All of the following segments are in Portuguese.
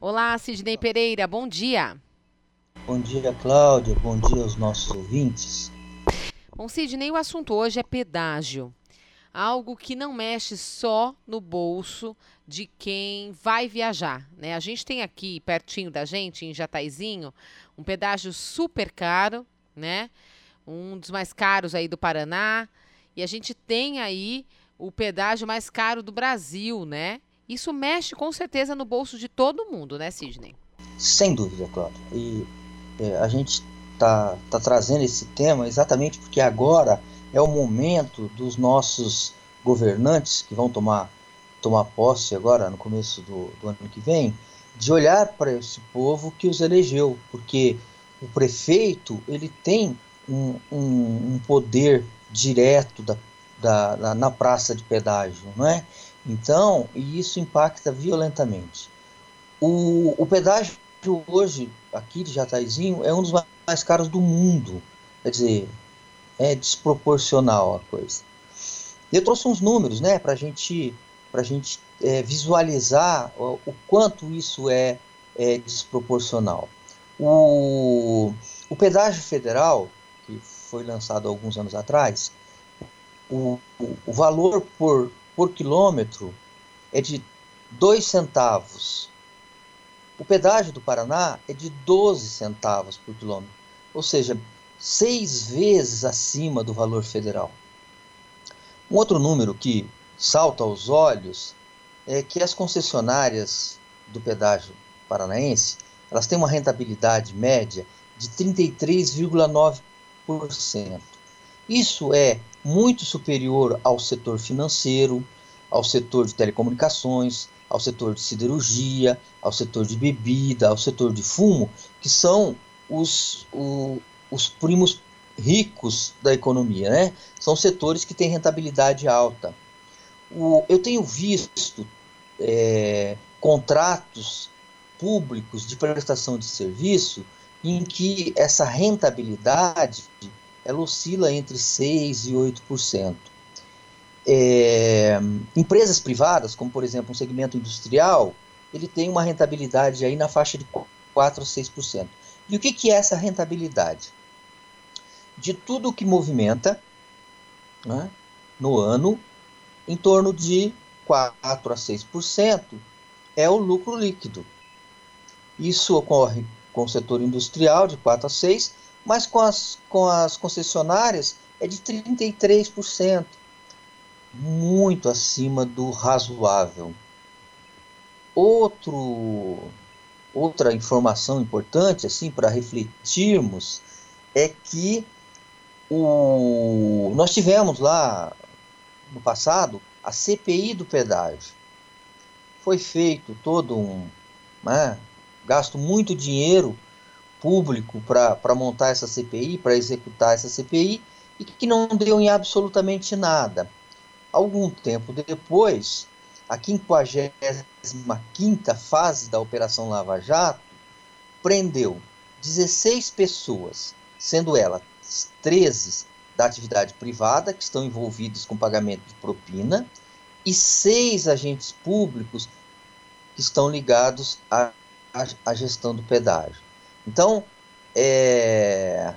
Olá, Sidney Pereira, bom dia. Bom dia, Cláudia. Bom dia aos nossos ouvintes. Bom, Sidney, o assunto hoje é pedágio. Algo que não mexe só no bolso de quem vai viajar, né? A gente tem aqui pertinho da gente, em Jataizinho, um pedágio super caro, né? Um dos mais caros aí do Paraná. E a gente tem aí o pedágio mais caro do Brasil, né? Isso mexe com certeza no bolso de todo mundo, né, Sidney? Sem dúvida, Cláudia. E é, a gente está tá trazendo esse tema exatamente porque agora é o momento dos nossos governantes que vão tomar, tomar posse agora no começo do, do ano que vem, de olhar para esse povo que os elegeu, porque o prefeito ele tem um, um, um poder direto da, da, da, na praça de pedágio, não é? Então, e isso impacta violentamente. O, o pedágio hoje, aqui de Jataizinho, é um dos mais caros do mundo. Quer dizer, é desproporcional a coisa. Eu trouxe uns números, né, para gente, a gente é, visualizar o, o, quanto isso é, é desproporcional. O, o pedágio federal, que foi lançado alguns anos atrás, o, o valor por, por quilômetro é de 2 centavos. O pedágio do Paraná é de 12 centavos por quilômetro, ou seja, seis vezes acima do valor federal. Um outro número que salta aos olhos é que as concessionárias do pedágio paranaense elas têm uma rentabilidade média de 33,9%. Isso é muito superior ao setor financeiro, ao setor de telecomunicações, ao setor de siderurgia, ao setor de bebida, ao setor de fumo, que são os, o, os primos ricos da economia, né? São setores que têm rentabilidade alta. O, eu tenho visto é, contratos públicos de prestação de serviço em que essa rentabilidade ela oscila entre 6% e 8%. É, empresas privadas, como por exemplo um segmento industrial, ele tem uma rentabilidade aí na faixa de 4 a 6%. E o que, que é essa rentabilidade? De tudo que movimenta né, no ano, em torno de 4 a 6% é o lucro líquido. Isso ocorre com o setor industrial de 4 a 6, mas com as, com as concessionárias é de 33%, muito acima do razoável. Outro, outra informação importante assim para refletirmos é que o, nós tivemos lá no passado a CPI do pedágio. Foi feito todo um né, gasto muito dinheiro público para montar essa CPI, para executar essa CPI, e que não deu em absolutamente nada. Algum tempo depois, a 55ª fase da Operação Lava Jato prendeu 16 pessoas, sendo elas 13 da atividade privada, que estão envolvidos com pagamento de propina, e seis agentes públicos que estão ligados à, à, à gestão do pedágio. Então, é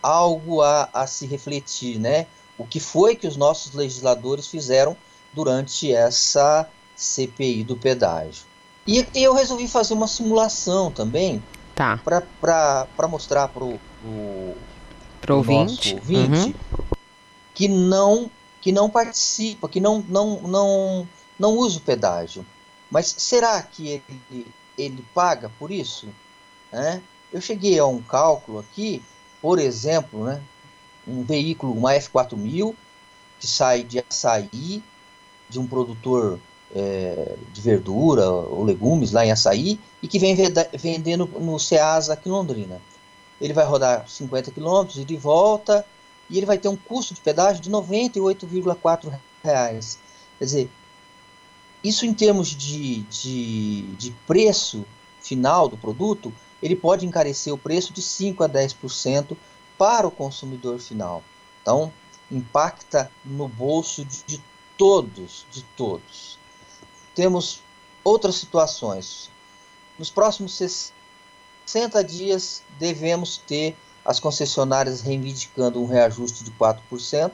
algo a, a se refletir, né? O que foi que os nossos legisladores fizeram durante essa CPI do pedágio. E, e eu resolvi fazer uma simulação também tá. para mostrar para o ouvinte, ouvinte uhum. que não que não participa, que não, não, não, não usa o pedágio. Mas será que ele, ele paga por isso? É? Eu cheguei a um cálculo aqui, por exemplo, né, um veículo, uma F4000, que sai de açaí, de um produtor é, de verdura ou legumes lá em açaí, e que vem vendendo no Ceasa aqui em Londrina. Ele vai rodar 50 km e de volta, e ele vai ter um custo de pedágio de R$ 98,4. Quer dizer, isso em termos de, de, de preço final do produto, ele pode encarecer o preço de 5 a 10% para o consumidor final. Então, impacta no bolso de, de todos, de todos. Temos outras situações. nos próximos 60 dias devemos ter as concessionárias reivindicando um reajuste de 4%,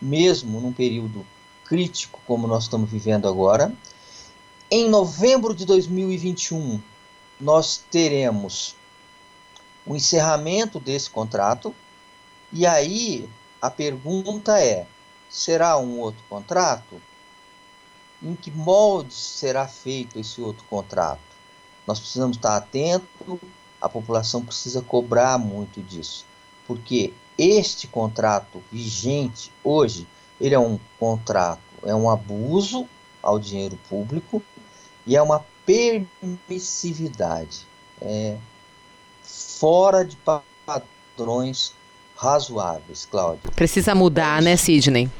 mesmo num período crítico como nós estamos vivendo agora. Em novembro de 2021, nós teremos o encerramento desse contrato, e aí a pergunta é: será um outro contrato? Em que molde será feito esse outro contrato? Nós precisamos estar atentos, a população precisa cobrar muito disso, porque este contrato vigente hoje, ele é um contrato, é um abuso ao dinheiro público e é uma permissividade, é fora de padrões razoáveis, Cláudio. Precisa mudar, né, Sidney?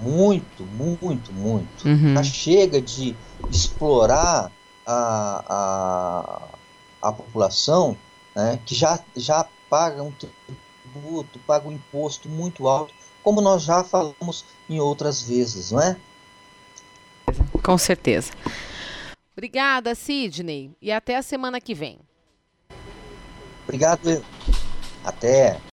Muito, muito, muito. Uhum. Já chega de explorar a, a, a população né, que já, já paga um tributo, paga um imposto muito alto, como nós já falamos em outras vezes, não é? Com certeza. Obrigada, Sidney, e até a semana que vem. Obrigado. Até.